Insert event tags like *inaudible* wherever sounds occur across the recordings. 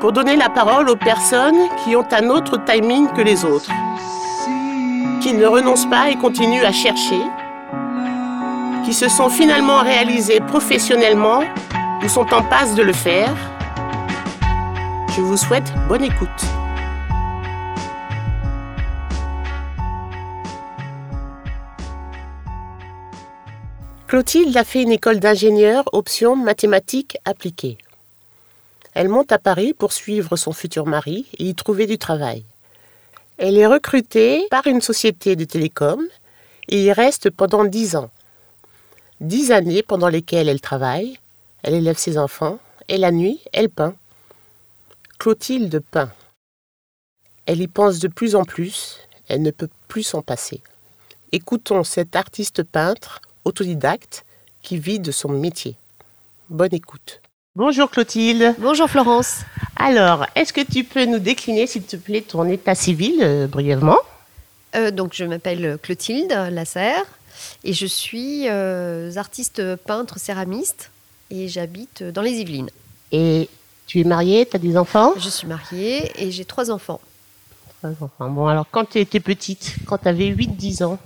pour donner la parole aux personnes qui ont un autre timing que les autres, qui ne renoncent pas et continuent à chercher, qui se sont finalement réalisées professionnellement ou sont en passe de le faire. Je vous souhaite bonne écoute. Clotilde a fait une école d'ingénieur option mathématiques appliquées. Elle monte à Paris pour suivre son futur mari et y trouver du travail. Elle est recrutée par une société de télécom et y reste pendant dix ans. Dix années pendant lesquelles elle travaille, elle élève ses enfants et la nuit, elle peint. Clotilde peint. Elle y pense de plus en plus, elle ne peut plus s'en passer. Écoutons cet artiste peintre autodidacte qui vit de son métier. Bonne écoute. Bonjour Clotilde. Bonjour Florence. Alors, est-ce que tu peux nous décliner, s'il te plaît, ton état civil euh, brièvement? Euh, donc, je m'appelle Clotilde Lasserre et je suis euh, artiste peintre céramiste et j'habite dans les Yvelines. Et tu es mariée, tu as des enfants? Je suis mariée et j'ai trois enfants. Trois enfants. Bon, alors quand tu étais petite, quand tu avais 8-10 ans,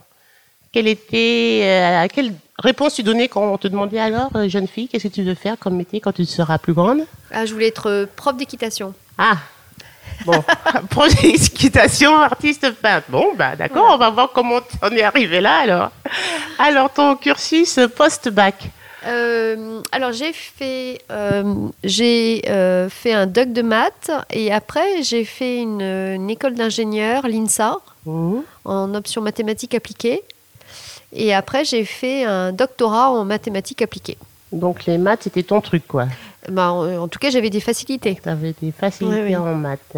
quelle était, euh, quelle réponse tu donnais quand on te demandait alors, euh, jeune fille, qu'est-ce que tu veux faire comme métier quand tu seras plus grande? Ah, je voulais être euh, prof d'équitation. Ah Bon, *laughs* *laughs* prof d'équitation, artiste peintre. Bon, bah d'accord, on va voir comment on est arrivé là alors. Alors, ton cursus post-bac? Euh, alors j'ai fait, euh, j'ai euh, fait un doc de maths et après j'ai fait une, une école d'ingénieur, l'INSA, Mhm. en option mathématiques appliquées. Et après j'ai fait un doctorat en mathématiques appliquées. Donc, les maths, c'était ton truc, quoi. Bah, en, en tout cas j'avais des facilités. Tu avais des facilités Oui, oui. en maths.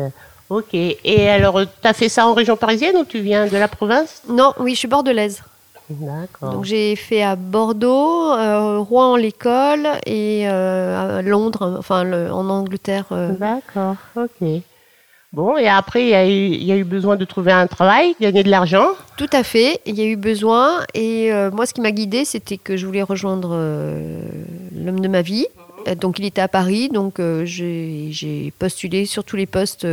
Ok. Et alors, tu as fait ça en région parisienne ou tu viens de la province? Non, oui, je suis bordelaise. D'accord. Donc j'ai fait à Bordeaux, euh, Rouen l'école et euh, à Londres, enfin le- en Angleterre. euh. D'accord, ok. Bon, et après, il y, a eu- il y a eu besoin de trouver un travail, gagner de l'argent. Tout à fait, il y a eu besoin. Et euh, moi, ce qui m'a guidée, c'était que je voulais rejoindre euh, l'homme de ma vie. Euh, Donc, il était à Paris, donc euh, j'ai postulé sur tous les postes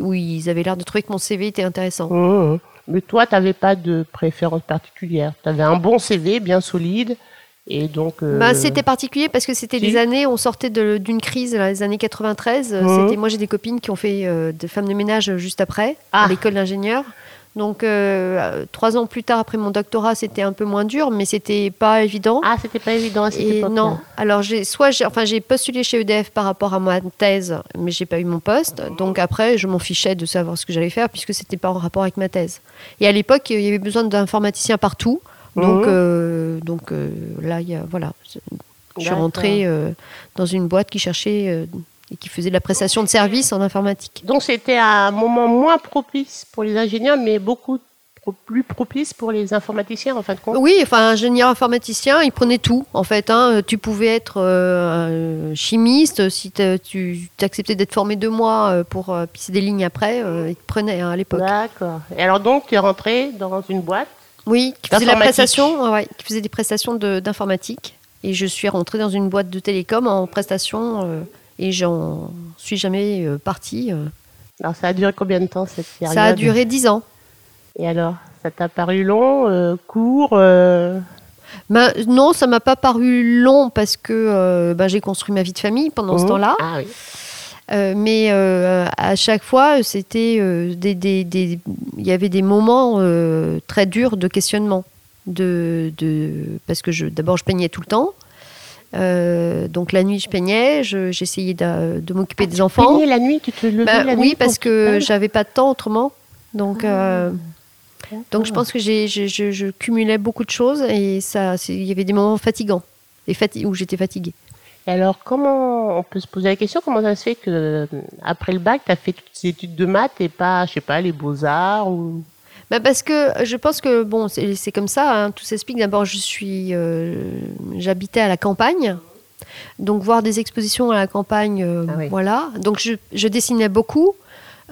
où ils avaient l'air de trouver que mon CV était intéressant. Mhm. Mais toi, tu n'avais pas de préférence particulière. Tu avais un bon CV, bien solide. Et donc. euh, Bah, c'était particulier parce que c'était si. des années, on sortait de- d'une crise, là, les années 93. Euh, Mhm. C'était, moi, j'ai des copines qui ont fait euh, des femmes de ménage juste après, Ah. à l'école d'ingénieur. Donc, euh, euh, trois ans plus tard, après mon doctorat, c'était un peu moins dur, mais c'était pas évident. Ah, c'était pas évident à cette Et époque non, alors j'ai soit j'ai enfin j'ai postulé chez EDF par rapport à ma thèse, mais j'ai pas eu mon poste. Donc après, je m'en fichais de savoir ce que j'allais faire puisque c'était pas en rapport avec ma thèse. Et à l'époque, il y avait besoin d'informaticiens partout. Donc Mhm. euh, donc euh, là, y a voilà, je suis rentrée euh, dans une boîte qui cherchait et qui faisait de la prestation de services en informatique. Donc, c'était un moment moins propice pour les ingénieurs, mais beaucoup plus propice pour les informaticiens, en fin de compte. Oui, enfin, ingénieur informaticien, il prenait tout, en fait. hein. Tu pouvais être euh, un chimiste, si tu acceptais d'être formé deux mois pour euh, pisser des lignes après, euh, il te prenait hein, à l'époque. D'accord. Et alors, donc, tu es rentré dans une boîte. Oui, qui faisait, la prestation, ouais, qui faisait des prestations de- d'informatique. Et je suis rentrée dans une boîte de télécom en prestation euh, et j'en suis jamais euh, partie. euh. Alors, ça a duré combien de temps cette période? Ça a duré dix ans. Et alors, ça t'a paru long, euh, court Ben, non, ça m'a pas paru long parce que ben, j'ai construit ma vie de famille pendant ce mhm. temps-là. Ah oui. Euh, mais euh, à chaque fois, c'était euh, des, des- des- il y avait des moments très durs de questionnement, de, de parce que je, d'abord je peignais tout le temps. Donc la nuit je peignais, je- j'essayais de, de m'occuper des enfants. Peigner la nuit, tu te levais Bah, la nuit oui, parce que j'avais pas de temps autrement. Donc, donc je pense que j'ai, je, je cumulais beaucoup de choses et ça, il y avait des moments fatigants et fati- où j'étais fatiguée. Et alors, comment on peut se poser la question comment ça se fait que euh, après le bac, tu as fait toutes ces études de maths et pas, je sais pas, les beaux arts ou? Bah parce que je pense que bon, c'est, c'est comme ça. hein, tout s'explique. D'abord, je suis, euh, j'habitais à la campagne, donc voir des expositions à la campagne, euh, Ah oui. voilà. Donc je, je dessinais beaucoup,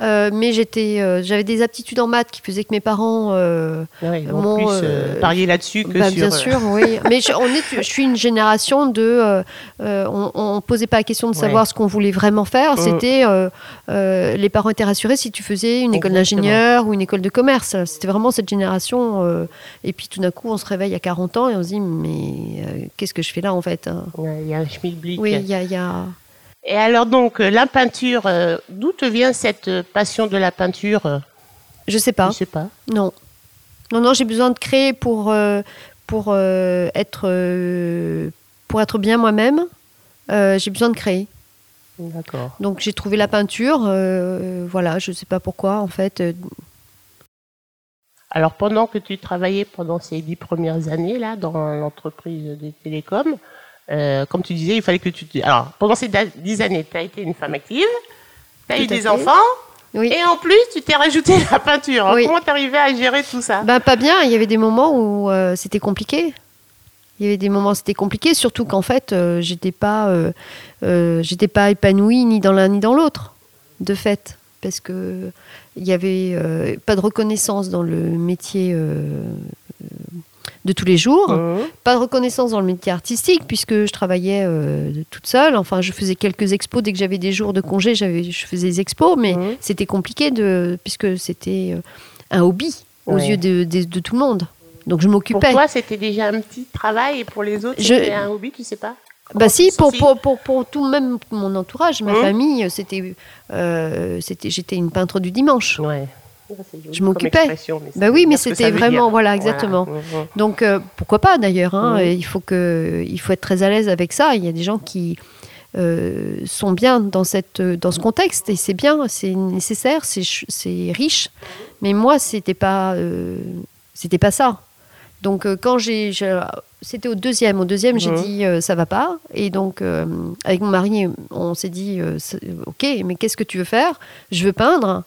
euh, mais j'étais, euh, j'avais des aptitudes en maths qui faisaient que mes parents euh, Ouais, en Mon, plus euh, parier là-dessus que Bah, sur. bien sûr, oui. *laughs* Mais je, on est, je suis une génération de. on ne posait pas la question de savoir Ouais. ce qu'on voulait vraiment faire. C'était. les parents étaient rassurés si tu faisais une école d'ingénieur ou une école de commerce. C'était vraiment cette génération. et puis tout d'un coup, on se réveille à 40 ans et on se dit Mais qu'est-ce que je fais là en fait hein? Ouais, Il y a un schmilblick. Oui, il y a. il y a- Et alors, donc, euh, la peinture, euh, d'où te vient cette euh, passion de la peinture Je sais pas. Je sais pas. Non. Non, non, j'ai besoin de créer pour, euh, pour, euh, être, euh, pour être bien moi-même. J'ai besoin de créer. D'accord. Donc j'ai trouvé la peinture, voilà, je ne sais pas pourquoi en fait. Alors, pendant que tu travaillais pendant ces dix premières années là dans l'entreprise des télécoms, euh, comme tu disais, il fallait que tu. te- Alors, pendant ces dix années, tu as été une femme active, tu as eu des fait. enfants, Oui. et en plus, tu t'es rajouté la peinture. Oui. Comment t'arrivais à gérer tout ça? Ben, pas bien, il y avait des moments où euh, c'était compliqué. Il y avait des moments où c'était compliqué, surtout qu'en fait, euh, j'étais pas, euh, j'étais pas épanouie ni dans l'un ni dans l'autre, de fait, parce que il y avait pas de reconnaissance dans le métier de tous les jours. Mhm. Pas de reconnaissance dans le métier artistique puisque je travaillais euh, toute seule. Enfin, je faisais quelques expos dès que j'avais des jours de congé, je faisais des expos, mais Mhm. c'était compliqué de, puisque c'était euh, un hobby aux Ouais. yeux de, de- de tout le monde. Donc je Pour m'occupais. toi, c'était déjà un petit travail, et pour les autres, Je- c'était un hobby, tu sais pas? Bah si, pour, pour, pour, pour tout même mon entourage, ma Mhm. famille, c'était, euh, c'était, j'étais une peintre du dimanche. Ouais. Joli Je m'occupais. Bah oui, mais c'était vraiment, dire. voilà, exactement. Donc euh, pourquoi pas d'ailleurs hein, Il faut que, il faut être très à l'aise avec ça. Il y a des gens qui euh, sont bien dans cette, dans ce contexte et c'est bien, c'est nécessaire, c'est, ch- c'est riche. Mais moi, c'était pas, euh, c'était pas ça. Donc quand j'ai, c'était au deuxième, au deuxième, j'ai Mhm. dit ça va pas. Et donc avec mon mari, on s'est dit ok, mais qu'est-ce que tu veux faire? Je veux peindre.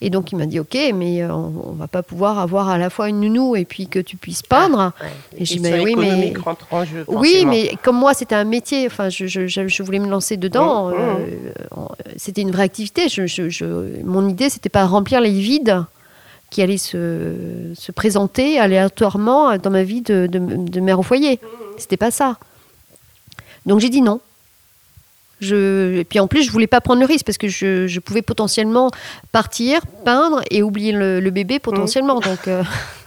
Et donc il m'a dit ok, mais euh, on, on va pas pouvoir avoir à la fois une nounou et puis que tu puisses peindre. Ouais. Et j'ai mais oui, mais- en jeu, Oui, mais comme moi, c'était un métier. Enfin, je, je- je- voulais me lancer dedans. Mmh, mmh. euh, c'était une vraie activité. Je, je- je- mon idée, c'était pas remplir les vides qui allaient se, se présenter aléatoirement dans ma vie de, de, de mère au foyer. C'était pas ça. Donc j'ai dit non. Je, et puis en plus, je voulais pas prendre le risque parce que je, je pouvais potentiellement partir, peindre et oublier le, le bébé potentiellement. Donc, euh, *laughs*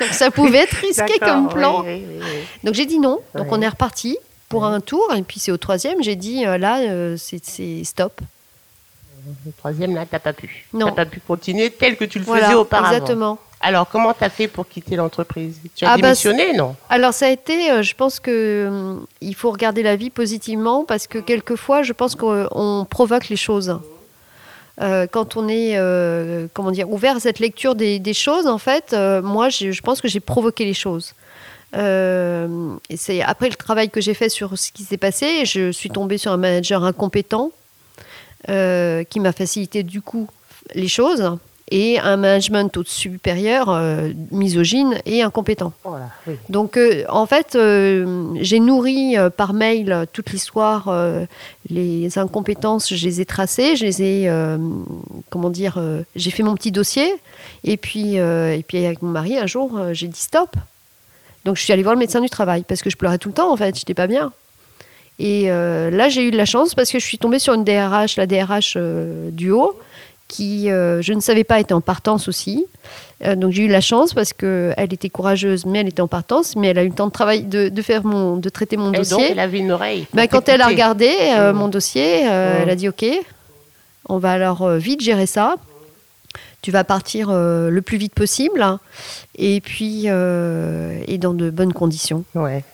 donc ça pouvait être risqué comme plan. oui, oui, oui, oui. Donc j'ai dit non. Donc on est reparti pour un tour. Et puis c'est au troisième, j'ai dit euh, là, euh, c'est c'est stop. Le troisième, là, t'as pas pu. Non. T'as pas pu continuer tel que tu le Voilà, faisais auparavant. exactement. Alors, comment t'as fait pour quitter l'entreprise? Tu as Ah bah, démissionné, non? Alors ça a été, euh, je pense que hum, il faut regarder la vie positivement parce que quelquefois, je pense qu'on on provoque les choses. Euh, quand on est, euh, comment dire, ouvert à cette lecture des, des choses, en fait, moi, je pense que j'ai provoqué les choses. Et c'est après le travail que j'ai fait sur ce qui s'est passé, je suis tombée sur un manager incompétent qui m'a facilité du coup les choses et un management au supérieur euh, misogyne et incompétent. Voilà, oui. Donc, euh, en fait, euh, j'ai nourri par mail toute l'histoire, les incompétences, je les ai tracées, je les ai, comment dire, j'ai fait mon petit dossier. Et puis, et puis avec mon mari, un jour, j'ai dit stop. Donc, je suis allée voir le médecin du travail parce que je pleurais tout le temps, en fait, j'étais pas bien. Et là, j'ai eu de la chance parce que je suis tombée sur une DRH, la DRH du haut, qui, euh, je ne savais pas, était en partance aussi. Euh, donc j'ai eu la chance parce qu'elle était courageuse, mais elle était en partance, mais elle a eu le temps de travailler, de, de faire mon, de traiter mon Et dossier. donc, elle avait une oreille. Ben, pour quand elle a regardé euh, Mm. mon dossier, euh, Mm. elle a dit OK, on va alors vite gérer ça. Tu vas partir le plus vite possible et puis et dans de bonnes conditions. Ouais.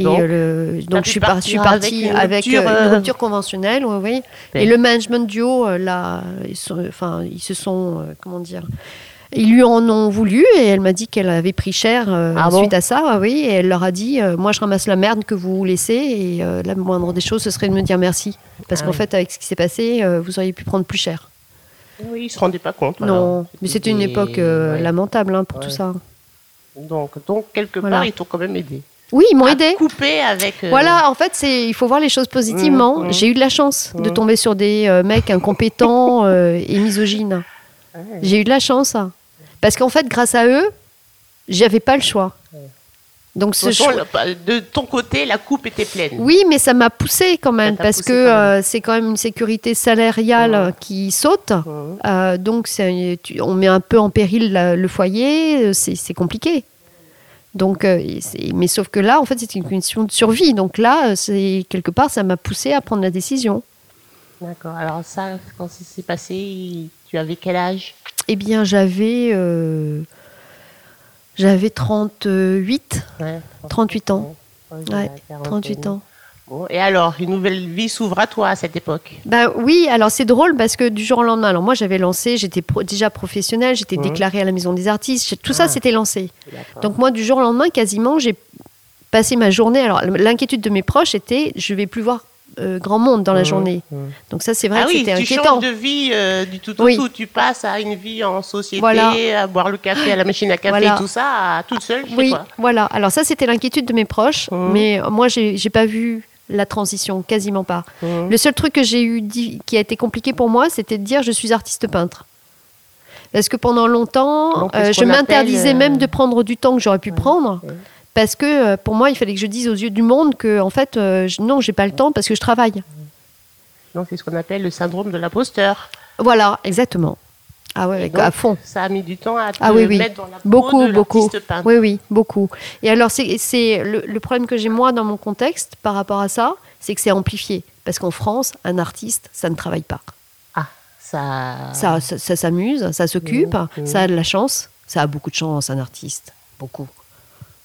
Et Donc, euh, le- donc je suis, partie avec une avec, rupture, euh, une euh, rupture conventionnelle, oui, oui. Ouais. Et le management duo, euh, là, ils, sont- enfin, ils se sont, euh, comment dire, ils lui en ont voulu et elle m'a dit qu'elle avait pris cher euh, Ah bon suite à ça, oui. Et elle leur a dit, euh, moi je ramasse la merde que vous laissez et euh, la moindre des choses, ce serait de me dire merci. Parce Ah qu'en oui. fait, avec ce qui s'est passé, euh, vous auriez pu prendre plus cher. Oui, ils se rendaient pas compte. non, alors. mais c'était une époque euh, ouais. lamentable hein, pour Ouais. tout ça. Donc, donc, quelque Voilà. part, ils t'ont quand même aidé. Oui, ils m'ont aidé. couper avec. euh, Voilà, en fait, c'est il faut voir les choses positivement. Mmh, mmh. J'ai eu de la chance de Mmh. tomber sur des euh, mecs incompétents *laughs* euh, et misogynes. J'ai eu de la chance, hein. parce qu'en fait, grâce à eux, j'avais pas le choix. Donc De ce choix. de ton côté, la coupe était pleine. Oui, mais ça m'a poussé quand même, parce que c'est quand même une sécurité salariale qui saute. Donc tu- on met un peu en péril la- le foyer, c'est compliqué. Donc, euh, mais sauf que là, en fait, c'est une question de survie. Donc là, euh, c'est quelque part, ça m'a poussé à prendre la décision. D'accord. Alors, ça, quand ça s'est passé, tu avais quel âge? Eh bien, j'avais euh, j'avais 38, Ouais, 38 ans. Ouais, Ouais, la 38 ans. Bon, et alors, une nouvelle vie s'ouvre à toi à cette époque Ben oui, alors c'est drôle parce que du jour au lendemain, alors moi j'avais lancé, j'étais pro- déjà professionnelle, j'étais déclarée à la Maison des Artistes, tout ça c'était lancé. Donc moi du jour au lendemain, quasiment, j'ai passé ma journée. Alors l'inquiétude de mes proches était, je vais plus voir euh, grand monde dans la journée. Donc ça c'est vrai ah que oui, c'était tu inquiétant. changes de vie euh, du tout au Oui. tout. Tu passes à une vie en société, Voilà. à boire le café à la machine à café, Voilà. tout ça, à toute seule Oui, voilà. Alors ça c'était l'inquiétude de mes proches, Mhm. mais moi j'ai pas vu la transition, quasiment pas. Mhm. Le seul truc que j'ai eu qui a été compliqué pour moi, c'était de dire je suis artiste peintre. Parce que pendant longtemps, Donc, euh, je m'interdisais appelle, euh, même de prendre du temps que j'aurais pu ouais, prendre. ouais. Parce que euh, pour moi, il fallait que je dise aux yeux du monde que, en fait, euh, je- non, j'ai pas le temps parce que je travaille. Donc, c'est ce qu'on appelle le syndrome de l'imposteur. Voilà, exactement. Ah ouais, donc, à fond. Ça a mis du temps à te Ah oui, oui. mettre dans la peau Beaucoup, de beaucoup. l'artiste peintre. Oui, oui, beaucoup. Et alors, c'est c'est le, le problème que j'ai moi dans mon contexte par rapport à ça, c'est que c'est amplifié. Parce qu'en France, un artiste, ça ne travaille pas. Ah, ça. Ça, ça, ça s'amuse, ça s'occupe, Mmh, mmh. ça a de la chance. Ça a beaucoup de chance, un artiste. Beaucoup.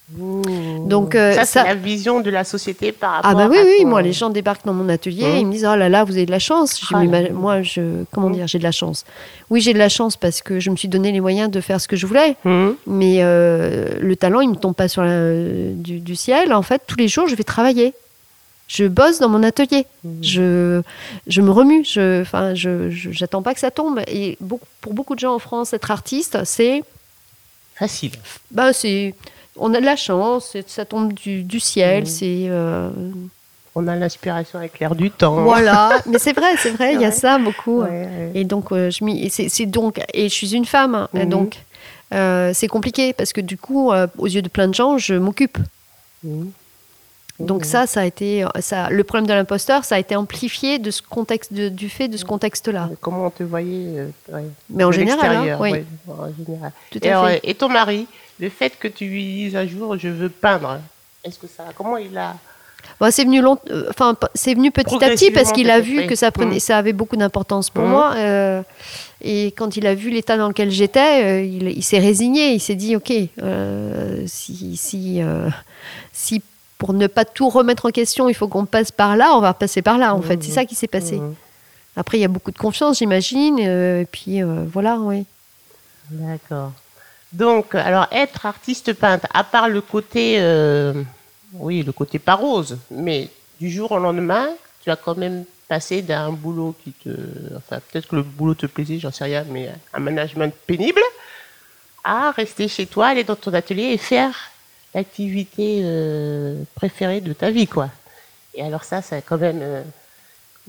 Donc, euh, ça, ça- c'est la vision de la société par rapport Ah bah oui, à oui, ton- moi, les gens débarquent dans mon atelier, Mmh. ils me disent, oh là là, vous avez de la chance. Ah ma- moi, je, comment Mmh. dire, j'ai de la chance. Oui, j'ai de la chance parce que je me suis donné les moyens de faire ce que je voulais. Mmh. Mais euh, le talent, il me tombe pas sur la- du, du ciel. En fait, tous les jours, je vais travailler. Je bosse dans mon atelier. Mmh. Je, je me remue. Je, enfin, je, je- j'attends pas que ça tombe. Et beaucoup- pour beaucoup de gens en France, être artiste, c'est, Facile. bah, c'est, on a de la chance. Ça tombe du, du ciel. Mmh. C'est euh, On a l'inspiration avec l'air du temps. voilà. *laughs* Mais c'est vrai, c'est vrai. Il y a ça beaucoup. Ouais, ouais. Et donc, euh, je c'est, donc, et je suis une femme, hein, Mhm. donc euh, c'est compliqué parce que du coup, euh, aux yeux de plein de gens, je m'occupe. Mmh. Donc Mmh. ça, ça a été, ça, le problème de l'imposteur, ça a été amplifié de ce contexte, de- du fait de ce contexte-là. Comment on te voyait euh, ouais, Mais en général, hein, oui, ouais, en général. tout Et, à alors, fait. et ton mari, le fait que tu lui dises un jour je veux peindre, est-ce que ça, comment il a Bon, c'est venu long, euh, enfin, c'est venu petit à petit parce qu'il a vu que ça prenait, Mhm. ça avait beaucoup d'importance pour Mhm. moi. euh, et quand il a vu l'état dans lequel j'étais, euh, il, il s'est résigné. Il s'est dit, ok, euh, si, si, euh, si pour ne pas tout remettre en question, il faut qu'on passe par là, on va passer par là. En fait, c'est Mhm. ça qui s'est passé. Mmh. Après, il y a beaucoup de confiance, j'imagine. euh, et puis euh, voilà, oui. D'accord. Donc, alors être artiste peintre, à part le côté, euh, oui, le côté pas rose, mais du jour au lendemain, tu as quand même passé d'un boulot qui te, enfin peut-être que le boulot te plaisait, j'en sais rien, mais un management pénible, à rester chez toi, aller dans ton atelier et faire l'activité euh, préférée de ta vie, quoi. Et alors ça, c'est quand même, euh,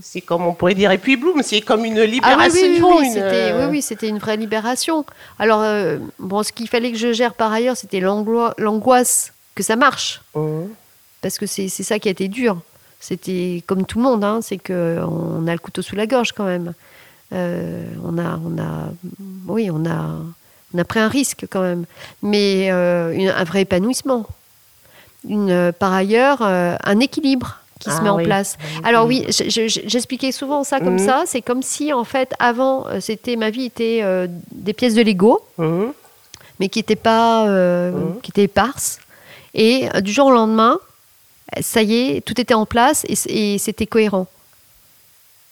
c'est comme on pourrait dire, et puis Bloom, c'est comme une Ah oui, libération. oui, oui, oui, une, c'était, euh, oui, oui, c'était une vraie libération. Alors, euh, bon, ce qu'il fallait que je gère par ailleurs, c'était l'angoisse que ça marche. Mhm. Parce que c'est c'est ça qui a été dur. C'était comme tout le monde, hein, c'est qu'on a le couteau sous la gorge quand même. on a, on a, oui, on a, on a pris un risque quand même, mais euh, une- un vrai épanouissement. Une, euh, par ailleurs, euh, un équilibre qui se Ah met en place. Un Alors oui, je- je- j'expliquais souvent ça comme Mhm. ça. C'est comme si en fait, avant, c'était ma vie était des pièces de Lego, Mhm. mais qui n'étaient pas, Mhm. qui étaient éparses. Et du jour au lendemain, ça y est, tout était en place et, c'était cohérent.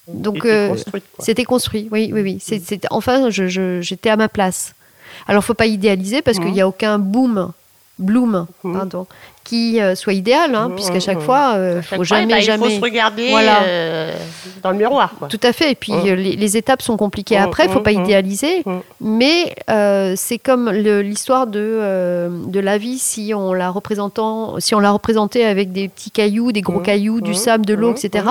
Donc. C'était construit, oui, oui, oui. Enfin, je- je- j'étais à ma place. Alors, faut pas idéaliser parce qu'il n'y a aucun boom, bloom, Mhm. pardon, qui euh, soit idéal, hein, Mhm, puisqu'à chaque fois, ne chaque faut fois, jamais, bah, Il jamais. faut se regarder Voilà. euh, dans le miroir. Quoi. Tout à fait. Et puis, euh, les, les étapes sont compliquées après, il faut pas idéaliser. Mais euh, c'est comme l'histoire de, euh, de la vie si on la représentant, si on la représentait avec des petits cailloux, des gros cailloux, du sable, de l'eau, etc.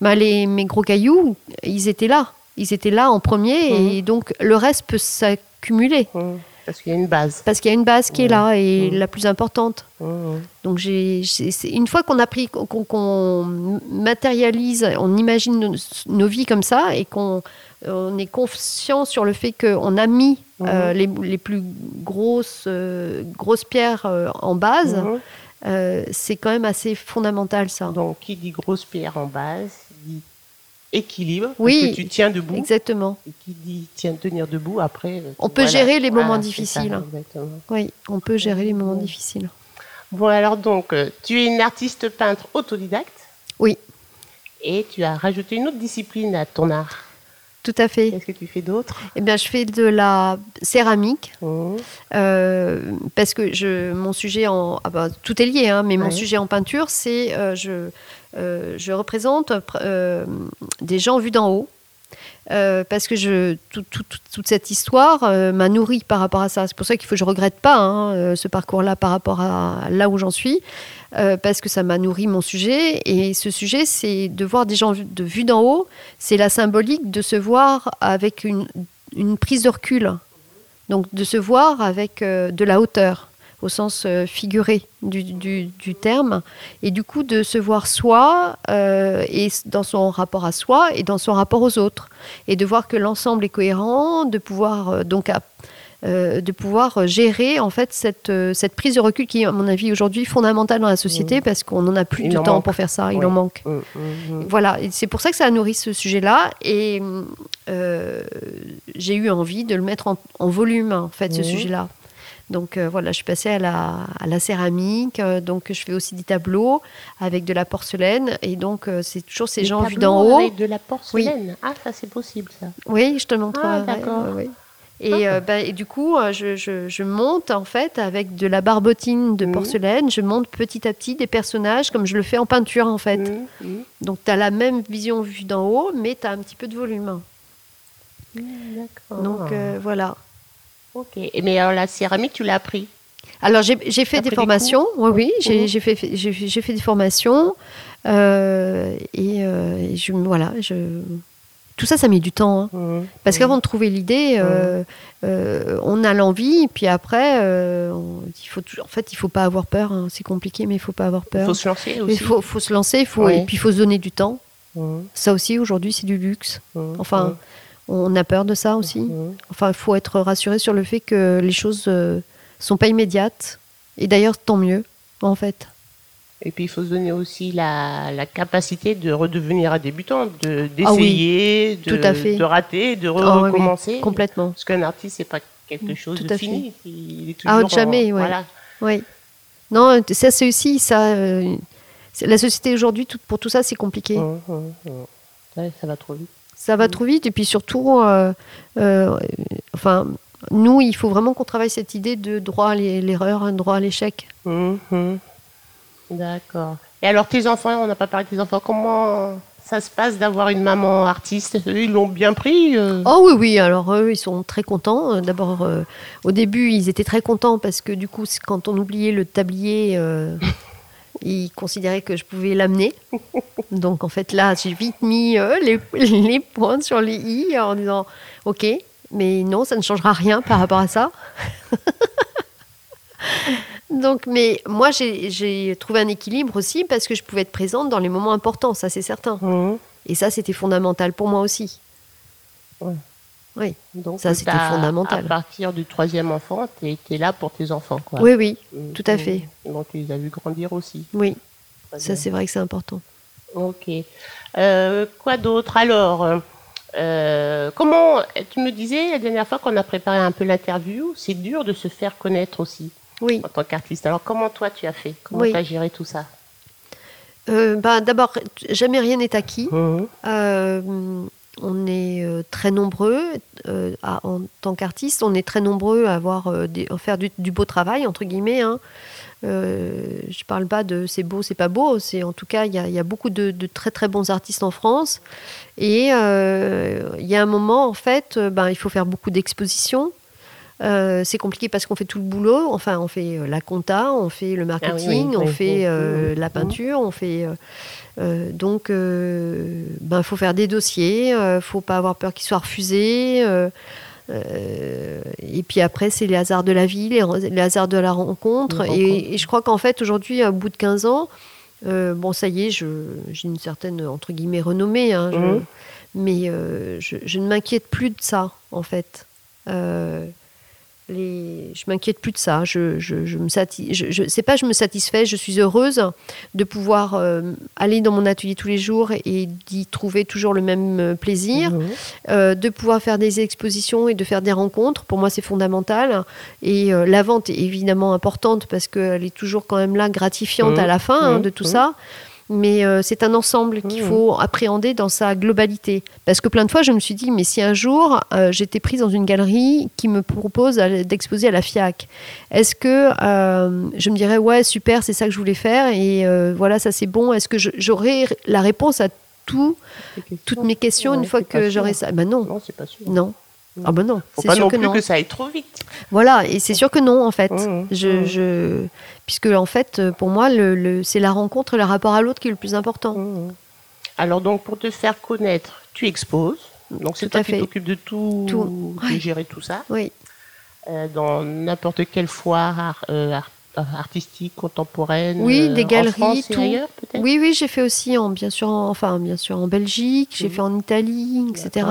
Bah, les, mes gros cailloux, ils étaient là. Ils étaient là en premier Mhm. et donc le reste peut s'accumuler Mhm. Parce qu'il y a une base. parce qu'il y a une base qui est là et Mhm. la plus importante. Mhm. Donc j'ai, une fois qu'on a pris, qu'on, matérialise, on imagine nos, nos vies comme ça et qu'on on est conscient sur le fait qu'on a mis euh, les, les plus grosses, euh, grosses pierres euh, en base, Mhm. euh, c'est quand même assez fondamental ça. Donc, qui dit grosse pierre en base, dit équilibre, Oui. que tu tiens debout. Exactement. Et qui dit tient tenir debout, après. euh, On peut voilà. gérer les moments Voilà, difficiles. ça, exactement. Oui, on peut gérer les moments difficiles. Bon, alors donc, euh, tu es une artiste peintre autodidacte. Oui. Et tu as rajouté une autre discipline à ton art. Tout à fait. Qu'est-ce que tu fais d'autre? Eh bien, je fais de la céramique. Mhm. Euh, parce que je, mon sujet en ah bah, tout est lié, hein, mais mon Ouais. sujet en peinture, c'est euh, je, euh, je représente des gens vus d'en haut. Euh, parce que je, tout- tout- tout- toute cette histoire euh, m'a nourri par rapport à ça. C'est pour ça qu'il faut que je regrette pas hein, euh, ce parcours-là par rapport à là où j'en suis, parce que ça m'a nourri mon sujet. Et ce sujet, c'est de voir des gens de vue d'en haut. C'est la symbolique de se voir avec une, une prise de recul. Donc de se voir avec de la hauteur, au sens euh, figuré du, du- du terme, et du coup de se voir soi euh, et dans son rapport à soi et dans son rapport aux autres, et de voir que l'ensemble est cohérent, de pouvoir euh, donc à- euh, de pouvoir gérer en fait cette, cette prise de recul qui est à mon avis aujourd'hui fondamentale dans la société parce qu'on n'en a plus Il de temps manque. pour faire ça, il Oui. en manque. Mhm, mhm. Voilà, c'est pour ça que ça a nourri ce sujet-là. Et j'ai eu envie de le mettre en, en volume, en fait, ce sujet-là. Donc euh, voilà, je suis passée à la, à la céramique. euh, donc je fais aussi des tableaux avec de la porcelaine. Et donc euh, c'est toujours ces Des gens vus d'en haut. Avec de la porcelaine. Ah, ça c'est possible ça. Oui, je te montrerai. Ah, d'accord. ouais, ouais. Et, euh, bah, et du coup, je, je- je monte en fait avec de la barbotine de porcelaine. Je monte petit à petit des personnages comme je le fais en peinture en fait. Donc tu as la même vision vue d'en haut, mais tu as un petit peu de volume. D'accord. Donc euh, voilà. Ok. Mais alors la céramique, tu l'as appris? Alors j'ai fait des formations, oui, oui, j'ai Mhm. fait, j'ai fait- des formations. et, euh, et je, voilà, je... tout ça, ça met du temps. hein. Mhm. Parce Mhm. qu'avant de trouver l'idée, euh, euh, on a l'envie, puis après, euh, on- il faut en fait, il faut pas avoir peur. hein. C'est compliqué, mais il faut pas avoir Il peur. faut se lancer Il aussi. faut, faut se lancer, il faut, et puis il faut se donner du temps. Mhm, Ça aussi, aujourd'hui, c'est du luxe. mhm, Enfin, on a peur de ça aussi. mhm. Enfin, il faut être rassuré sur le fait que les choses euh, sont pas immédiates. Et d'ailleurs, tant mieux, en fait. Et puis il faut se donner aussi la, la capacité de redevenir un débutant, de Ah oui, d'essayer, de, tout à fait. de rater, de Ah oui, oui, recommencer. Complètement. Parce qu'un artiste, c'est pas quelque chose Tout de à fini. Il est Ah, toujours jamais, en- ouais. Voilà. Oui. Non, ça, c'est aussi ça. euh, la société aujourd'hui, tout- pour tout ça, c'est compliqué. Mhm, mhm. Ouais, ça va trop vite. Ça va trop vite. Et puis surtout, euh, euh, enfin, nous, il faut vraiment qu'on travaille cette idée de droit à l'e- l'erreur, un droit à l'échec. Mhm, mhm. D'accord. Et alors tes enfants, on n'a pas parlé de tes enfants, comment ça se passe d'avoir une maman artiste? Eux, Ils l'ont bien pris euh? Oh oui, oui, alors eux, ils sont très contents. D'abord, euh, au début, ils étaient très contents parce que du coup, quand on oubliait le tablier, euh, *laughs* ils considéraient que je pouvais l'amener. *laughs* Donc en fait, là, j'ai vite mis euh, les, *laughs* les points sur les i en disant, OK, mais non, ça ne changera rien par rapport à ça. *laughs* Donc, mais moi, j'ai trouvé un équilibre aussi parce que je pouvais être présente dans les moments importants, ça c'est certain. Mhm. Et ça, c'était fondamental pour moi aussi. Oui. Donc, Ça, c'était fondamental. À partir du troisième enfant, tu étais là pour tes enfants. Quoi. Oui, oui, Mm, tout à mm. fait. Donc, tu les as vus grandir aussi. oui. Très Ça, c'est vrai que c'est important. Ok. Euh, quoi d'autre? Alors, euh, comment tu me disais la dernière fois qu'on a préparé un peu l'interview, c'est dur de se faire connaître aussi Oui. en tant qu'artiste. Alors, comment toi tu as fait? Comment Oui. tu as géré tout ça? Euh, bah, D'abord, jamais rien n'est acquis. Mhm. Euh, on est euh, très nombreux euh, en tant qu'artiste, on est très nombreux à avoir euh, faire du, beau travail entre guillemets. Hein. Euh, je parle pas de c'est beau, c'est pas beau. En tout cas il y, a- beaucoup de, très très bons artistes en France et il y a un moment en fait, ben, il faut faire beaucoup d'expositions. Euh, c'est compliqué parce qu'on fait tout le boulot. Enfin, on fait euh, la compta, on fait le marketing, oui, on oui, fait oui, euh, oui. la peinture, on fait. donc, il ben, faut faire des dossiers, euh, faut pas avoir peur qu'ils soient refusés. euh, et puis après, c'est les hasards de la vie, les, les hasards de la rencontre. Et, je crois qu'en fait, aujourd'hui, au bout de 15 ans, euh, bon, ça y est, j'ai une certaine, entre guillemets, renommée. hein, je- mais euh, je, je ne m'inquiète plus de ça, en fait. Les, je m'inquiète plus de ça. Je, je, je me satis, je, je- c'est pas je me satisfais, je suis heureuse de pouvoir euh, aller dans mon atelier tous les jours et d'y trouver toujours le même euh, plaisir, Mhm. euh, de pouvoir faire des expositions et de faire des rencontres. Pour moi, c'est fondamental. Et euh, la vente est évidemment importante parce qu'elle est toujours quand même là gratifiante Mhm. à la fin hein, Mhm. de tout ça. Mais euh, c'est un ensemble qu'il Mhm. faut appréhender dans sa globalité. Parce que plein de fois, je me suis dit, mais si un jour euh, j'étais prise dans une galerie qui me propose d'exposer à la FIAC, est-ce que euh, je me dirais, ouais, super, c'est ça que je voulais faire et voilà, ça c'est bon Est-ce que j'aurais la réponse à tout, toutes mes questions Ouais, une fois que sûr. j'aurais ça? Ben non, Non, c'est pas sûr. non. Ah ben non, Faut c'est pas sûr non que plus non. que ça aille trop vite. Voilà, et c'est sûr que non, en fait. Je, Mhm. je- Puisque, en fait, pour moi, le, le- c'est la rencontre, le rapport à l'autre qui est le plus important. Alors donc pour te faire connaître, tu exposes. Donc c'est Tout toi à qui t'occupes de tout, Tout. de gérer tout ça. Oui, Euh, dans n'importe quelle foire euh, art- artistique, contemporaine. Oui, euh, des en galeries, France et tout. ailleurs peut-être? Oui, oui, j'ai fait aussi, en, bien, sûr, en- enfin, bien sûr, en Belgique, j'ai fait en Italie, etc.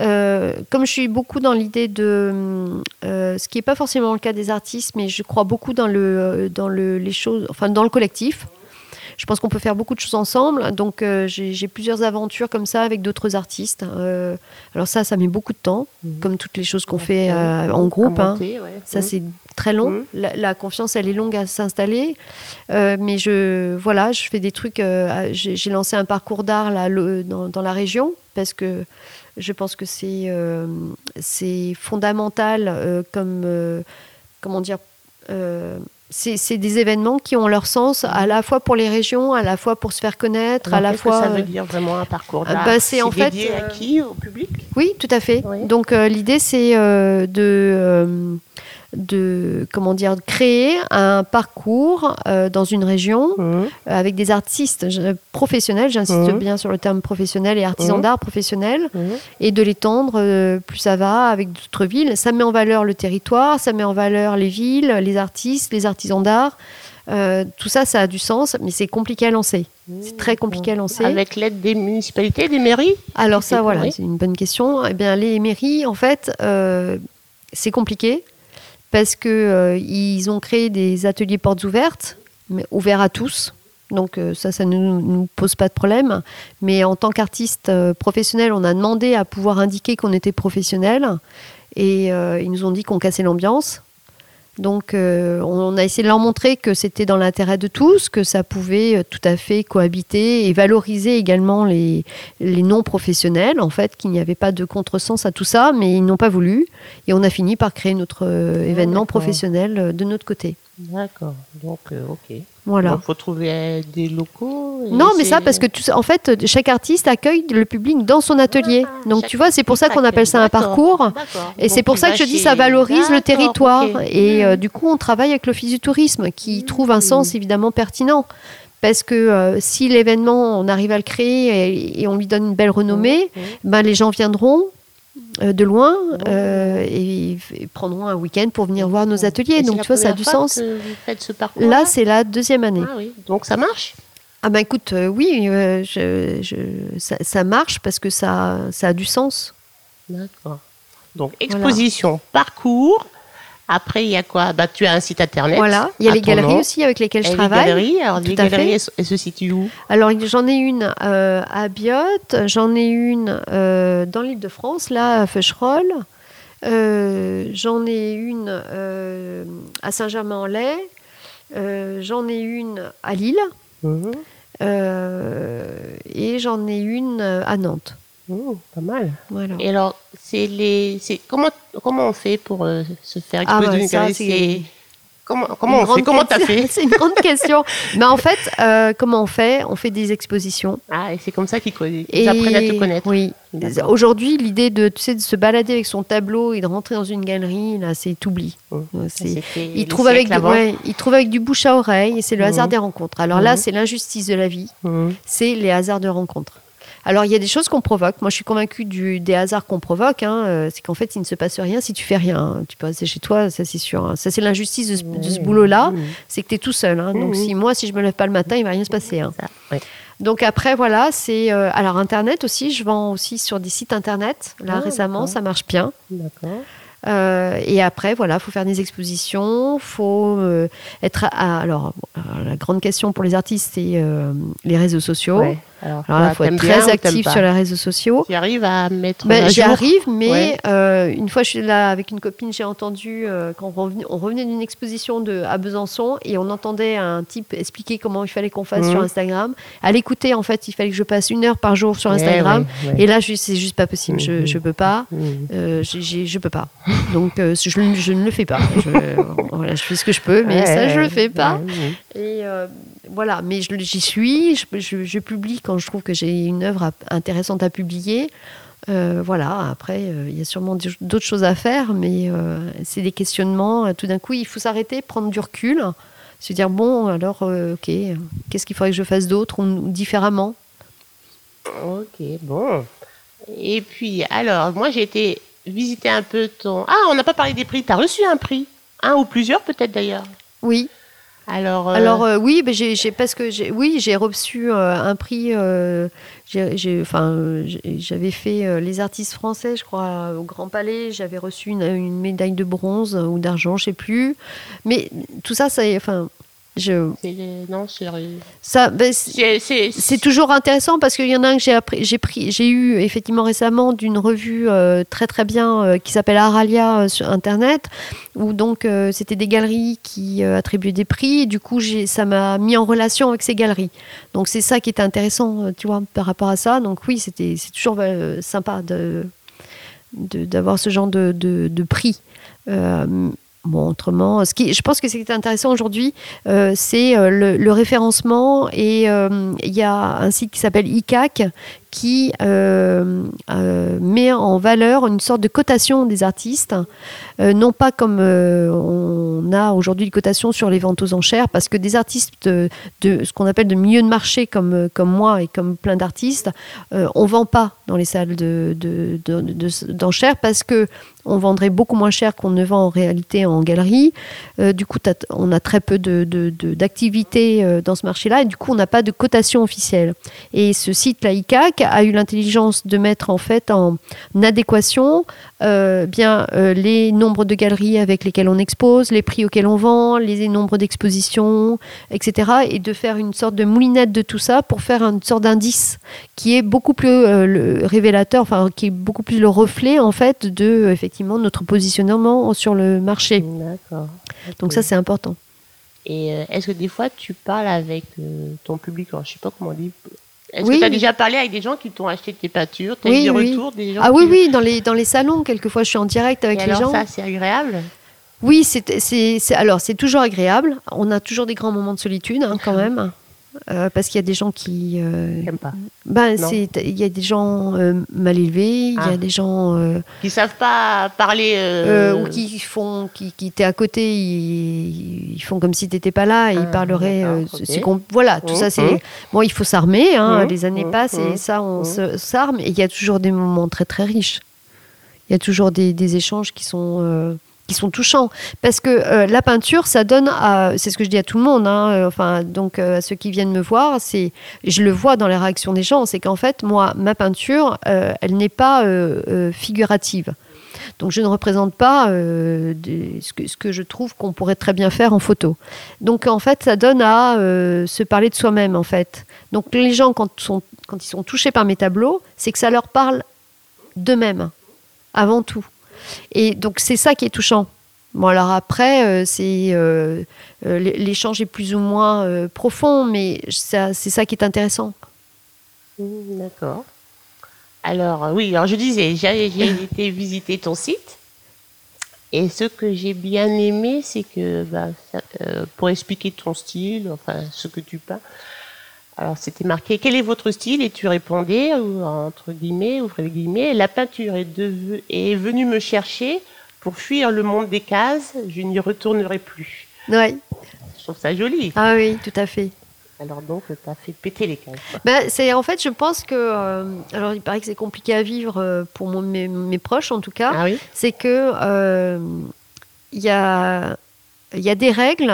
Euh, comme je suis beaucoup dans l'idée de, euh, ce qui n'est pas forcément le cas des artistes, mais je crois beaucoup dans le, dans le, les enfin dans le collectif. Je pense qu'on peut faire beaucoup de choses ensemble. Donc euh, j'ai plusieurs aventures comme ça avec d'autres artistes. Euh, alors ça, ça met beaucoup de temps, Mhm. comme toutes les choses qu'on Ouais, fait euh, ouais. en groupe. Hein. ouais. Ça, Mhm. c'est très long. Mhm. La, la confiance, elle est longue à s'installer. Euh, mais je, voilà, je fais des trucs. euh, J'ai lancé un parcours d'art là, le- dans, dans la région parce que je pense que c'est euh, c'est fondamental euh, comme. euh, comment dire euh, c'est des événements qui ont leur sens à la fois pour les régions, à la fois pour se faire connaître, Alors, à la fois. que ça veut euh, dire vraiment un parcours ah, d'art bah, c'est en fait, dédié à euh, qui? Au public? oui, tout à fait. Oui. Donc euh, l'idée c'est euh, de, euh, de comment dire créer un parcours euh, dans une région Mhm. euh, avec des artistes professionnels. J'insiste Mhm. bien sur le terme professionnel et artisans Mhm. d'art professionnels Mhm. et de l'étendre euh, plus ça va avec d'autres villes. Ça met en valeur le territoire, ça met en valeur les villes, les artistes, les artisans d'art. Euh, tout ça, ça a du sens, mais c'est compliqué à lancer. C'est très compliqué à lancer. Avec l'aide des municipalités, des mairies Alors ça, voilà, c'est une bonne question. Eh bien, les mairies, en fait, euh, c'est compliqué parce que euh, ont créé des ateliers portes ouvertes, ouverts à tous. Donc euh, ça, ça ne nous, pose pas de problème. Mais en tant qu'artiste euh, professionnel, on a demandé à pouvoir indiquer qu'on était professionnel et ils nous ont dit qu'on cassait l'ambiance. Donc, euh, on a essayé de leur montrer que c'était dans l'intérêt de tous, que ça pouvait euh, tout à fait cohabiter et valoriser également les, les non-professionnels, en fait, qu'il n'y avait pas de contresens à tout ça, mais ils n'ont pas voulu. Et on a fini par créer notre euh, événement d'accord. professionnel de notre côté. D'accord, donc euh, ok. Voilà. Donc faut trouver euh, des locaux. Non, mais ça, parce que tout en fait, chaque artiste accueille le public dans son atelier. Ah, Donc, chaque tu vois, c'est pour ça qu'on appelle ça un parcours. Et c'est Donc, pour ça que je dis ça valorise le territoire. Et euh, Mhm. du coup, on travaille avec l'Office du tourisme qui Mmh. trouve un sens évidemment pertinent. Parce que euh, si l'événement, on arrive à le créer et, et on lui donne une belle renommée, ben, les gens viendront euh, de loin euh, et, et prendront un week-end pour venir voir nos ateliers. Et Donc, tu vois, ça a du sens. ce Là, c'est la deuxième année. Ah oui, donc ça marche Ah ben écoute, euh, oui, euh, je- je- ça, ça marche parce que ça, ça a du sens. D'accord. Donc, exposition, parcours. Après, il y a quoi? Bah, Tu as un site internet. Voilà, il y a les galeries aussi avec lesquelles je travaille. Les galeries, alors les galeries, elles se situent où? Alors, j'en ai une euh, à Biot, j'en ai une euh, dans l'île de France, là, à Feucherolles. Euh, j'en ai une à Saint-Germain-en-Laye. j'en ai une à Lille. Mhm. et j'en ai une à Nantes. Oh, pas mal. Voilà. Et alors, c'est les, c'est comment comment on fait pour euh, se faire ah, exposer ah une Comment, comment on fait? Comment t'as fait? *laughs* C'est une grande question. *laughs* Mais en fait, euh, comment on fait? On fait des expositions. Ah, et c'est comme ça qu'ils apprennent à te connaître. Oui. Aujourd'hui, l'idée de, tu sais, de se balader avec son tableau et de rentrer dans une galerie, là, c'est oublié. Mmh. Ils trouvent avec, du, ouais, avec du bouche à oreille et c'est le mmh. hasard des rencontres. Alors là, mmh. c'est l'injustice de la vie. C'est les hasards de rencontres. Alors, il y a des choses qu'on provoque. Moi, je suis convaincue du, des hasards qu'on provoque. Hein. Euh, c'est qu'en fait, il ne se passe rien si tu fais rien. Tu peux rester chez toi, ça c'est sûr. Hein. Ça, c'est l'injustice de ce, boulot-là. C'est que tu es tout seul. Hein. Donc, si moi, si je me lève pas le matin, il va rien se passer. Donc après, voilà, c'est... Euh, alors, Internet aussi, je vends aussi sur des sites Internet. Là, ah, récemment, ça marche bien. D'accord. Euh, et après, voilà, faut faire des expositions, faut être. alors, la grande question pour les artistes, c'est les réseaux sociaux. Alors, il faut être très actif sur les réseaux sociaux. Tu arrives à mettre. Ben, J'y arrive, mais euh, une fois, je suis là avec une copine, j'ai entendu euh, quand on revenait, d'une exposition de, à Besançon et on entendait un type expliquer comment il fallait qu'on fasse sur mmh. Instagram. À l'écouter, en fait, il fallait que je passe une heure par jour sur eh Instagram. Et là, c'est juste pas possible. Je, ne mmh. peux pas. Mmh. Euh, je peux pas. Donc, je, je, ne le fais pas. Je, *laughs* voilà, je fais ce que je peux, mais ça, je le fais pas. Et voilà, mais j'y suis, je, publie quand je trouve que j'ai une œuvre intéressante à publier. Euh, voilà, après, euh, il y a sûrement d'autres choses à faire, mais euh, c'est des questionnements. Tout d'un coup, il faut s'arrêter, prendre du recul, se dire bon, alors, ok, qu'est-ce qu'il faudrait que je fasse d'autre ou différemment? Ok, bon. Et puis, alors, moi, j'ai été visiter un peu ton. Ah, on n'a pas parlé des prix. Tu as reçu un prix? Un ou plusieurs, peut-être d'ailleurs? Oui. Alors, euh, euh, oui, ben j'ai, parce que oui, j'ai reçu euh, un prix. enfin, j'avais fait les artistes français, je crois, au Grand Palais. J'avais reçu une, médaille de bronze ou d'argent, je sais plus. Mais tout ça, ça, enfin, je... Non, ça, ben, c'est toujours intéressant parce qu'il y en a un que j'ai pris, j'ai eu effectivement récemment d'une revue euh, très très bien euh, qui s'appelle Aralia euh, sur internet où donc c'était des galeries qui attribuaient des prix et du coup ça m'a mis en relation avec ces galeries. Donc c'est ça qui était intéressant, tu vois, par rapport à ça. Donc oui, c'était c'est toujours sympa de d'avoir ce genre de, de, de prix. Bon, autrement, ce qui, je pense que ce qui est intéressant aujourd'hui, euh, c'est euh, le, référencement. Et euh, il y a un site qui s'appelle ICAC qui met en valeur une sorte de cotation des artistes, non pas comme on a aujourd'hui une cotation sur les ventes aux enchères, parce que des artistes de, ce qu'on appelle de milieu de marché comme, comme moi et comme plein d'artistes, on ne vend pas dans les salles d'enchères de, parce que on vendrait beaucoup moins cher qu'on ne vend en réalité en galerie. Euh, du coup, on a très peu d'activités de, de, euh, dans ce marché-là et du coup, on n'a pas de cotation officielle. Et ce site, la ICAC, a eu l'intelligence de mettre en fait en adéquation euh, bien les nombres de galeries avec lesquelles on expose, les prix auxquels on vend, les nombres d'expositions, etc. Et de faire une sorte de moulinette de tout ça pour faire une sorte d'indice qui est beaucoup plus révélateur, enfin qui est beaucoup plus le reflet en fait de effectivement notre positionnement sur le marché. D'accord. Donc ça, c'est important. Et euh, est-ce que des fois, tu parles avec euh, ton public? Je ne sais pas comment on dit. Est-ce que tu as déjà parlé avec des gens qui t'ont acheté tes peintures Tu as eu des retours des gens Ah oui, oui, dans les, dans les salons, quelquefois, je suis en direct avec les alors, gens. ça, c'est agréable? Oui, c'est alors c'est toujours agréable. On a toujours des grands moments de solitude hein, quand même. Euh, parce qu'il y a des gens qui euh, pas. Ben, c'est il y a des gens euh, mal élevés, il y a ah. des gens euh, qui savent pas parler ou qui font qui qui étaient à côté, ils, font comme si tu n'étais pas là, et ils ah, parleraient voilà, tout ça c'est mmh, mmh. bon, il faut s'armer hein, mmh, les années passent et ça on s'arme et il y a toujours des moments très très riches. Il y a toujours des, des échanges qui sont qui sont touchants. Parce que euh, la peinture, ça donne à. C'est ce que je dis à tout le monde, hein, euh, enfin, donc euh, à ceux qui viennent me voir, c'est, je le vois dans les réactions des gens, c'est qu'en fait, moi, ma peinture, elle n'est pas figurative. Donc je ne représente pas ce, que, ce que je trouve qu'on pourrait très bien faire en photo. Donc en fait, ça donne à se parler de soi-même en fait. Donc les gens quand, sont, quand ils sont touchés par mes tableaux, c'est que ça leur parle d'eux-mêmes avant tout. Et donc c'est ça qui est touchant. Bon alors après, euh, c'est euh, euh, l'échange est plus ou moins euh, profond, mais c'est ça qui est intéressant. Hmm, D'accord. Alors, oui, alors je disais, j'ai *laughs* été visiter ton site. Et ce que j'ai bien aimé, c'est que bah, ça- pour expliquer ton style, enfin ce que tu peins, alors c'était marqué quel est votre style? Et tu répondais ou, entre guillemets, ouvrez les guillemets, la peinture est, est venue me chercher pour fuir le monde des cases, je n'y retournerai plus. Ouais. Je trouve ça joli. Ah oui, tout à fait. Alors donc, tu as fait péter les cases. Ben, c'est en fait, je pense que euh, alors il paraît que c'est compliqué à vivre euh, pour mon- mes, mes proches en tout cas. Ah oui C'est que euh, il y a il y a des règles,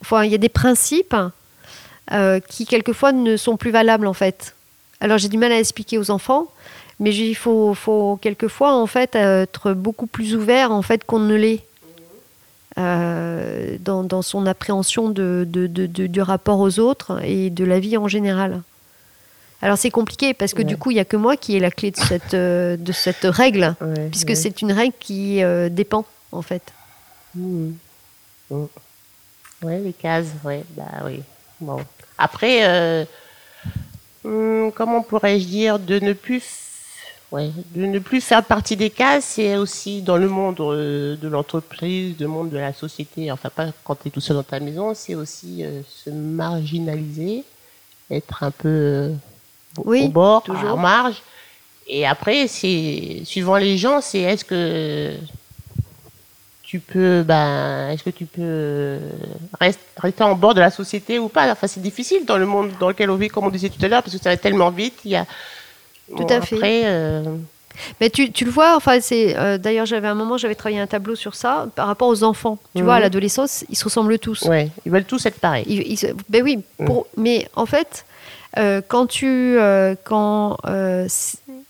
enfin il y a des principes euh, qui quelquefois ne sont plus valables en fait. Alors j'ai du mal à expliquer aux enfants, mais il faut, faut quelquefois en fait être beaucoup plus ouvert en fait qu'on ne l'est. euh, dans, dans son appréhension de, de- de- de- du rapport aux autres et de la vie en général. Alors c'est compliqué parce que Ouais. du coup il n'y a que moi qui ai la clé de cette, euh, de cette règle, Ouais, puisque ouais. c'est une règle qui euh, dépend en fait. Hmm. Hmm. Ouais, les cases, ouais, bah oui. Bon. Après, euh, hmm, comment pourrais-je dire, de ne plus, ouais, de ne plus faire partie des cases, c'est aussi dans le monde euh, de l'entreprise, le monde de la société. Enfin, pas quand tu es tout seul dans ta maison, c'est aussi euh, se marginaliser, être un peu euh, Oui, au bord, toujours. en marge. Et après, c'est suivant les gens, c'est est-ce que tu peux, ben, est-ce que tu peux euh, rest- rester en bord de la société ou pas? Enfin, c'est difficile dans le monde dans lequel on vit, comme on disait tout à l'heure, parce que ça va tellement vite. Il y a Tout à fait. Euh, Mais tu, tu le vois, enfin c'est euh, d'ailleurs j'avais un moment j'avais travaillé un tableau sur ça par rapport aux enfants. Tu Mhm. vois, à l'adolescence ils se ressemblent tous. ouais, ils veulent tous être pareils. Ils- ben oui, pour- mais en fait, euh, quand tu, quand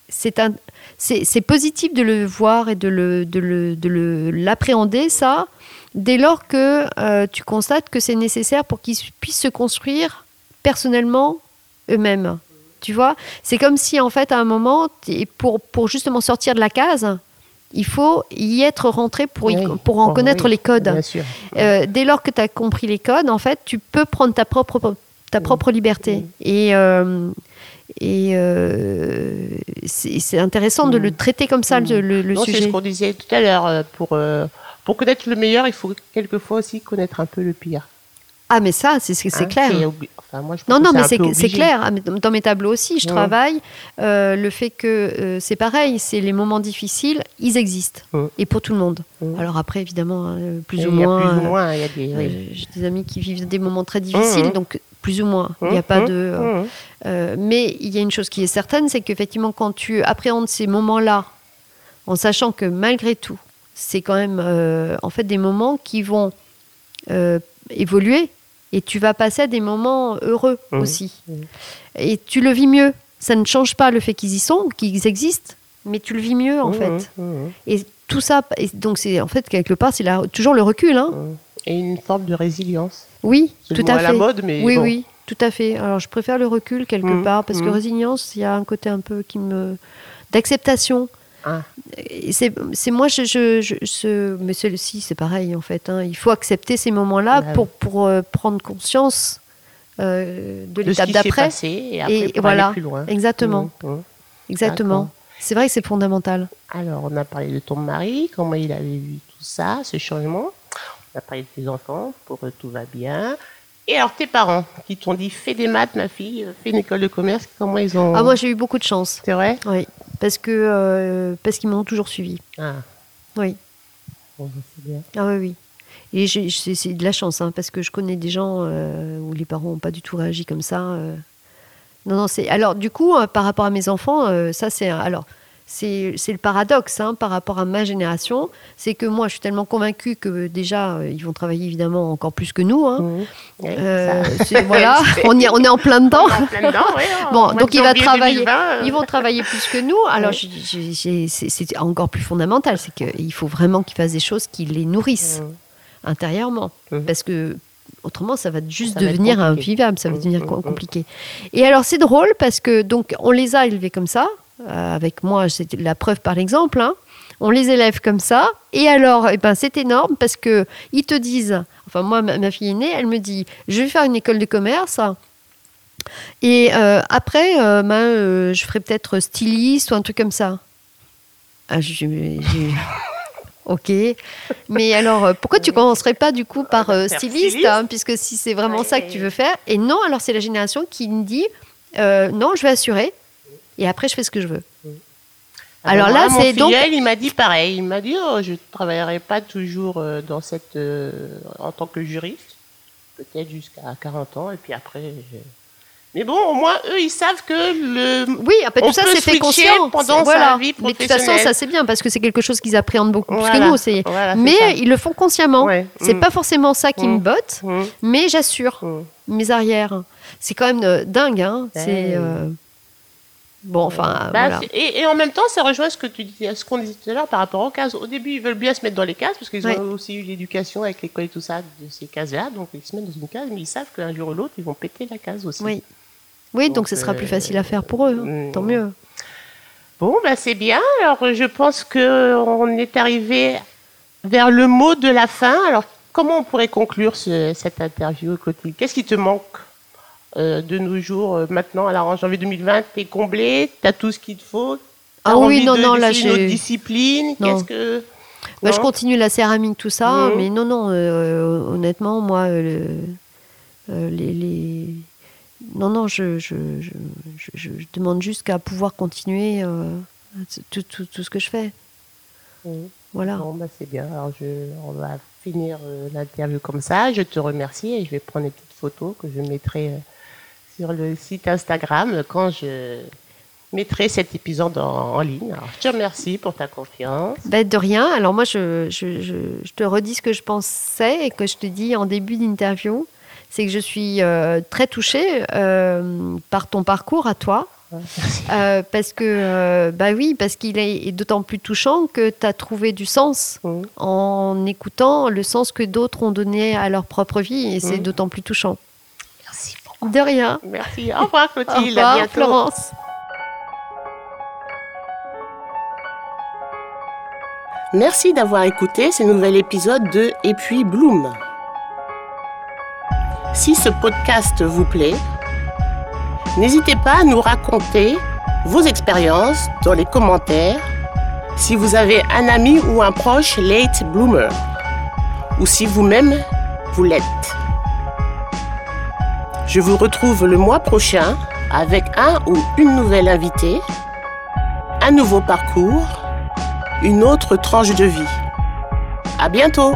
c'est un, c'est positif de le voir et de le, de le, de le- l'appréhender ça, dès lors que euh, tu constates que c'est nécessaire pour qu'ils puissent se construire personnellement eux-mêmes. Tu vois, c'est comme si en fait à un moment, pour pour justement sortir de la case. Il faut y être rentré pour, y- Oui. pour en connaître oui, les codes. Bien sûr. Euh, dès lors que tu as compris les codes, en fait, tu peux prendre ta propre, ta propre liberté. Et, euh, et euh, c'est c'est intéressant de Mm. le traiter comme ça, Mm. le, le- le Non, c'est sujet. ce qu'on disait tout à l'heure. euh, Pour, euh, pour connaître le meilleur, il faut quelquefois aussi connaître un peu le pire. Ah, mais ça, c'est c'est- c'est Hein, clair. Enfin, moi, je Non, non, mais c'est c'est clair. Ah, Dans mes tableaux aussi, je Ouais. travaille. euh, le fait que euh, c'est pareil, c'est les moments difficiles, ils existent. Mm. Et pour tout le monde. Mm. Alors après, évidemment, plus ou moins. plus ou moins, il y a des. oui. J'ai des amis qui vivent des moments très difficiles, Mhm. donc plus ou moins. Il n'y a Hum, pas hum, de. euh, hum. Euh, mais il y a une chose qui est certaine, c'est qu'effectivement, quand tu appréhendes ces moments-là, en sachant que malgré tout, c'est quand même euh, en fait des moments qui vont évoluer et tu vas passer à des moments heureux aussi. Et tu le vis mieux. Ça ne change pas le fait qu'ils y sont, qu'ils existent, mais tu le vis mieux en fait. Et tout ça, et donc c'est en fait quelque part, c'est toujours le recul. Hein. Et une forme de résilience. Oui, tout à fait. la mode, mais Oui, bon. oui, tout à fait. Alors, je préfère le recul quelque Mm, part parce que mm. résilience, il y a un côté un peu qui me d'acceptation. Ah. C'est moi, je, je, je- ce- mais celui-ci, c'est pareil en fait. hein. Il faut accepter ces moments-là Bah pour pour euh, prendre conscience euh, de l'étape d'après. et après Et pour voilà, aller plus loin. exactement, hum. exactement. C'est vrai que c'est fondamental. Alors, on a parlé de ton mari, comment il avait vu tout ça, ce changement? On a parlé de tes enfants, pour eux tout va bien. Et alors, tes parents, qui t'ont dit fais des maths, ma fille, fais une école de commerce, comment ils ont. Ah, moi, j'ai eu beaucoup de chance. C'est vrai? Oui, parce que euh, parce qu'ils m'ont toujours suivi. Ah, Oui. bon, c'est bien. Ah oui, oui. Et c'est de la chance, hein, parce que je connais des gens euh, où les parents n'ont pas du tout réagi comme ça. euh. Non, non, c'est. Alors, du coup, par rapport à mes enfants, ça, c'est. Alors, c'est le paradoxe hein, par rapport à ma génération. C'est que moi, je suis tellement convaincue que déjà, euh, ils vont travailler évidemment encore plus que nous. Hein. Mmh. Euh, voilà, *laughs* on, y- on est en plein dedans. En plein dedans, ouais, en Bon, donc de il va travailler. 2020, euh, Ils vont travailler plus que nous. Alors, c'est encore plus fondamental. C'est qu'il faut vraiment qu'ils fassent des choses qui les nourrissent Mmh. intérieurement. Mhm. Parce que autrement, ça va juste Ça devenir invivable, ça va devenir co- compliqué. Et alors, c'est drôle parce que donc on les a élevés comme ça. Euh, avec moi, c'est la preuve par l'exemple. hein. On les élève comme ça. Et alors, eh ben, c'est énorme parce que ils te disent. Enfin, moi, ma, fille aînée, elle me dit Je vais faire une école de commerce. Et euh, après, euh, ben, euh, je ferai peut-être styliste ou un truc comme ça. Ah, j'ai- j'ai- *laughs* Ok. Mais alors, pourquoi tu commencerais pas du coup par styliste, hein, puisque si c'est vraiment Ouais. ça que tu veux faire Et non, alors c'est la génération qui me dit non, je vais assurer. Et après, je fais ce que je veux. Alors moi, là, mon c'est donc- il m'a dit pareil. Il m'a dit, oh, je ne travaillerai pas toujours euh, dans cette, euh, en tant que juriste, peut-être jusqu'à 40 ans, et puis après. je- Mais bon, au moins, eux, ils savent que le. Oui, après tout ça, c'est fait conscient. pendant C'est- sa voilà. vie Mais de toute façon, professionnelle. ça c'est bien parce que c'est quelque chose qu'ils appréhendent beaucoup plus Voilà. que nous. C'est... Voilà, mais ça. ils le font consciemment. Ouais. C'est Mm. pas forcément ça qui Mm. me botte, Mm. mais j'assure Mm. mes arrières. C'est quand même euh, dingue. Hein. Ouais. C'est euh, bon, enfin Bah, voilà. et, et en même temps, ça rejoint ce que tu dis, ce qu'on disait tout à l'heure par rapport aux cases. Au début, ils veulent bien se mettre dans les cases parce qu'ils Ouais. ont aussi eu l'éducation avec l'école et tout ça de ces cases-là, donc ils se mettent dans une case, mais ils savent qu'un jour ou l'autre, ils vont péter la case aussi. Oui. Oui, donc, Donc, ce sera plus euh, facile à faire pour eux. hein. mm. Tant mieux. Bon, bah, c'est bien. Alors, je pense que on est arrivé vers le mot de la fin. Alors, comment on pourrait conclure ce- cette interview, Clotilde? Qu'est-ce qui te manque? Euh, de nos jours euh, maintenant Alors, en janvier 2020, t'es comblé, t'as tout ce qu'il te faut. Ah oui, non, de- non, là, d'essayer une j'ai- discipline. Qu'est-ce que Bah, je continue la céramique, tout ça, mais non, non, euh, honnêtement, moi, euh, le- les, les- Non, non, je, je, je, je- demande juste qu'à pouvoir continuer tout, tout- tout ce que je fais. Mhm. Voilà. Bon, bah, c'est bien. Alors, je, on va finir l'interview comme ça. Je te remercie et je vais prendre des petites photos que je mettrai sur le site Instagram quand je mettrai cet épisode en, en ligne. Alors, je te remercie pour ta confiance. Bah, de rien. Alors moi, je, je, je, je te redis ce que je pensais et que je te dis en début d'interview. C'est que je suis euh, très touchée euh, par ton parcours à toi. Euh, parce que, euh, bah oui, parce qu'il est, d'autant plus touchant que tu as trouvé du sens Mhm. en écoutant le sens que d'autres ont donné à leur propre vie. Et c'est Mhm. d'autant plus touchant. Merci beaucoup. De rien. Merci. Au revoir, Au Clotilde. revoir, à bientôt. Florence. Merci d'avoir écouté ce nouvel épisode de Et puis Bloom. Si ce podcast vous plaît, n'hésitez pas à nous raconter vos expériences dans les commentaires si vous avez un ami ou un proche late bloomer ou si vous-même vous l'êtes. Je vous retrouve le mois prochain avec un ou une nouvelle invitée, un nouveau parcours une autre tranche de vie. À bientôt!